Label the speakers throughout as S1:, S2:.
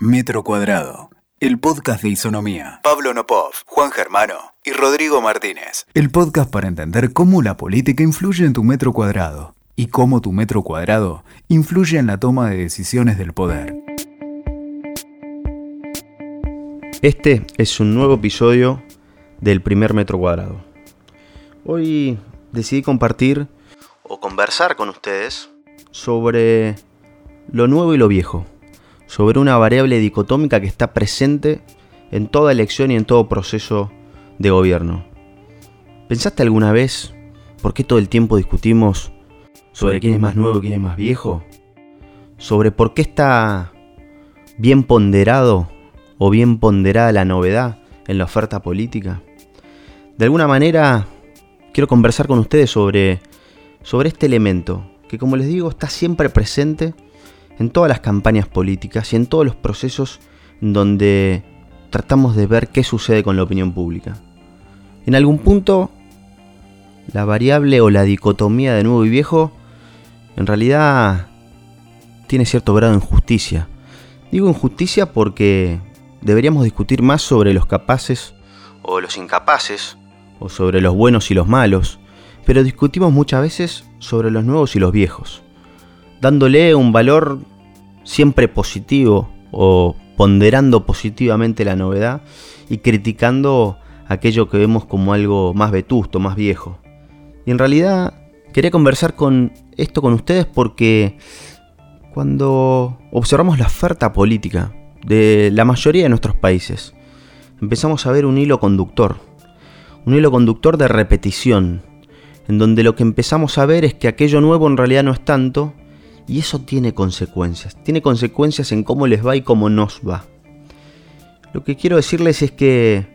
S1: Metro Cuadrado, el podcast de Isonomía. Pablo Nopov, Juan Germano y Rodrigo Martínez. El podcast para entender cómo la política influye en tu metro cuadrado y cómo tu metro cuadrado influye en la toma de decisiones del poder.
S2: Este es un nuevo episodio del primer metro cuadrado. Hoy decidí compartir o conversar con ustedes sobre lo nuevo y lo viejo sobre una variable dicotómica que está presente en toda elección y en todo proceso de gobierno. ¿Pensaste alguna vez por qué todo el tiempo discutimos sobre quién es más nuevo y quién es más viejo? Sobre por qué está bien ponderado o bien ponderada la novedad en la oferta política. De alguna manera quiero conversar con ustedes sobre, sobre este elemento que como les digo está siempre presente en todas las campañas políticas y en todos los procesos donde tratamos de ver qué sucede con la opinión pública. En algún punto, la variable o la dicotomía de nuevo y viejo en realidad tiene cierto grado de injusticia. Digo injusticia porque deberíamos discutir más sobre los capaces o los incapaces, o sobre los buenos y los malos, pero discutimos muchas veces sobre los nuevos y los viejos dándole un valor siempre positivo o ponderando positivamente la novedad y criticando aquello que vemos como algo más vetusto, más viejo. Y en realidad quería conversar con esto con ustedes porque cuando observamos la oferta política de la mayoría de nuestros países, empezamos a ver un hilo conductor, un hilo conductor de repetición, en donde lo que empezamos a ver es que aquello nuevo en realidad no es tanto y eso tiene consecuencias. Tiene consecuencias en cómo les va y cómo nos va. Lo que quiero decirles es que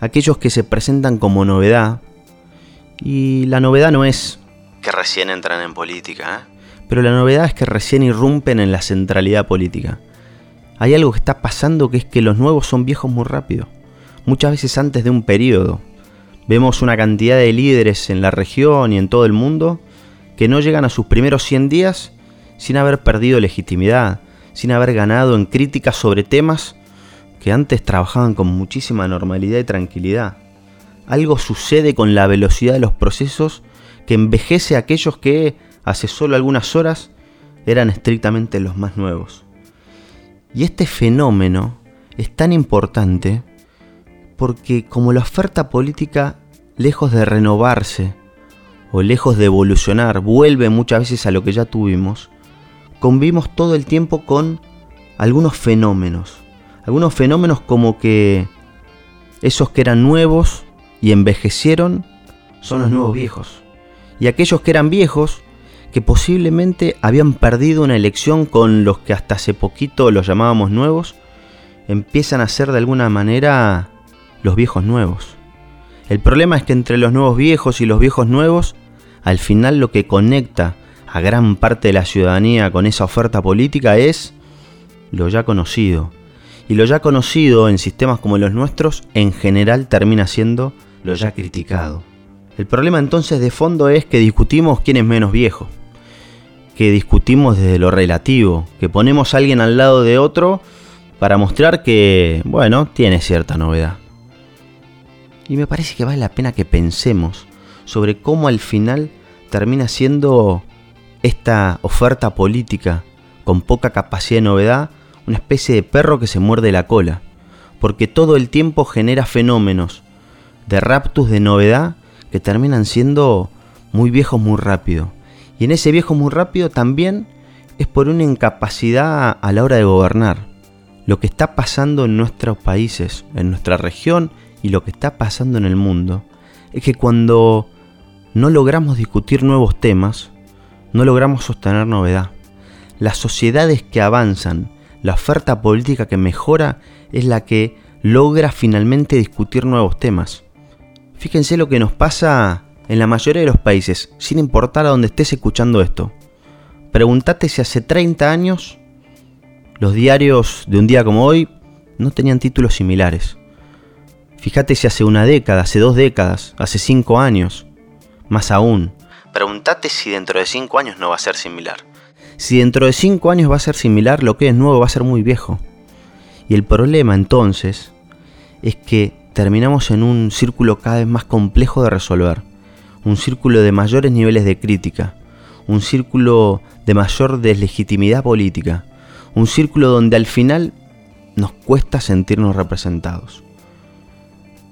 S2: aquellos que se presentan como novedad, y la novedad no es que recién entran en política, ¿eh? pero la novedad es que recién irrumpen en la centralidad política. Hay algo que está pasando que es que los nuevos son viejos muy rápido, muchas veces antes de un periodo. Vemos una cantidad de líderes en la región y en todo el mundo que no llegan a sus primeros 100 días sin haber perdido legitimidad, sin haber ganado en críticas sobre temas que antes trabajaban con muchísima normalidad y tranquilidad. Algo sucede con la velocidad de los procesos que envejece a aquellos que hace solo algunas horas eran estrictamente los más nuevos. Y este fenómeno es tan importante porque como la oferta política, lejos de renovarse o lejos de evolucionar, vuelve muchas veces a lo que ya tuvimos, convivimos todo el tiempo con algunos fenómenos. Algunos fenómenos como que esos que eran nuevos y envejecieron son los nuevos viejos. Y aquellos que eran viejos, que posiblemente habían perdido una elección con los que hasta hace poquito los llamábamos nuevos, empiezan a ser de alguna manera los viejos nuevos. El problema es que entre los nuevos viejos y los viejos nuevos, al final lo que conecta a gran parte de la ciudadanía con esa oferta política es lo ya conocido. Y lo ya conocido en sistemas como los nuestros en general termina siendo lo ya criticado. El problema entonces de fondo es que discutimos quién es menos viejo, que discutimos desde lo relativo, que ponemos a alguien al lado de otro para mostrar que, bueno, tiene cierta novedad. Y me parece que vale la pena que pensemos sobre cómo al final termina siendo esta oferta política con poca capacidad de novedad, una especie de perro que se muerde la cola, porque todo el tiempo genera fenómenos de raptus de novedad que terminan siendo muy viejos muy rápido. Y en ese viejo muy rápido también es por una incapacidad a la hora de gobernar. Lo que está pasando en nuestros países, en nuestra región y lo que está pasando en el mundo, es que cuando no logramos discutir nuevos temas, no logramos sostener novedad. Las sociedades que avanzan, la oferta política que mejora es la que logra finalmente discutir nuevos temas. Fíjense lo que nos pasa en la mayoría de los países, sin importar a dónde estés escuchando esto. Pregúntate si hace 30 años los diarios de un día como hoy no tenían títulos similares. Fíjate si hace una década, hace dos décadas, hace cinco años, más aún, Pregúntate si dentro de 5 años no va a ser similar. Si dentro de 5 años va a ser similar, lo que es nuevo va a ser muy viejo. Y el problema entonces es que terminamos en un círculo cada vez más complejo de resolver, un círculo de mayores niveles de crítica, un círculo de mayor deslegitimidad política, un círculo donde al final nos cuesta sentirnos representados.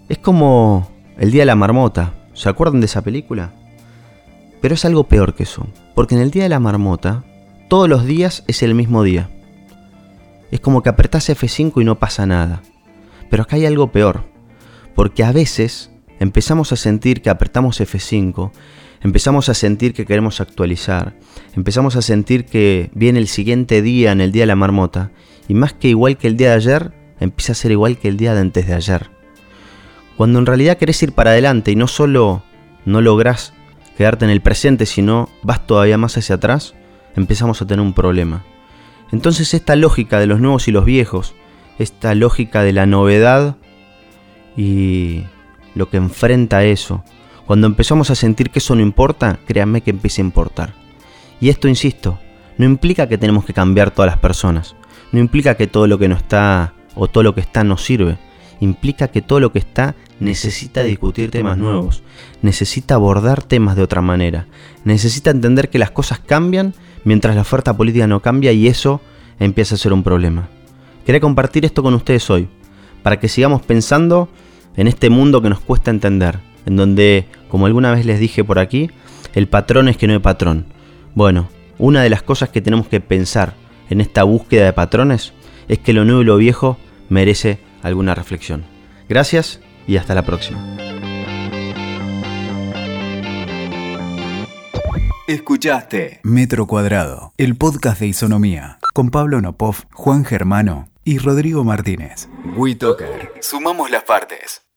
S2: Es como el Día de la Marmota, ¿se acuerdan de esa película? Pero es algo peor que eso, porque en el Día de la Marmota, todos los días es el mismo día. Es como que apretás F5 y no pasa nada. Pero acá hay algo peor, porque a veces empezamos a sentir que apretamos F5, empezamos a sentir que queremos actualizar, empezamos a sentir que viene el siguiente día en el día de la marmota, y más que igual que el día de ayer, empieza a ser igual que el día de antes de ayer. Cuando en realidad querés ir para adelante y no solo no lográs quedarte en el presente, sino vas todavía más hacia atrás, empezamos a tener un problema. Entonces esta lógica de los nuevos y los viejos, esta lógica de la novedad y lo que enfrenta eso, cuando empezamos a sentir que eso no importa, créanme que empieza a importar. Y esto, insisto, no implica que tenemos que cambiar todas las personas, no implica que todo lo que no está o todo lo que está no sirve, implica que todo lo que está necesita discutir temas nuevos, necesita abordar temas de otra manera, necesita entender que las cosas cambian mientras la oferta política no cambia y eso empieza a ser un problema. Quería compartir esto con ustedes hoy, para que sigamos pensando en este mundo que nos cuesta entender, en donde, como alguna vez les dije por aquí, el patrón es que no hay patrón. Bueno, una de las cosas que tenemos que pensar en esta búsqueda de patrones es que lo nuevo y lo viejo merece alguna reflexión. Gracias y hasta la próxima.
S1: Escuchaste Metro Cuadrado, el podcast de Isonomía, con Pablo Nopov, Juan Germano y Rodrigo Martínez. WeToker. Sumamos las partes.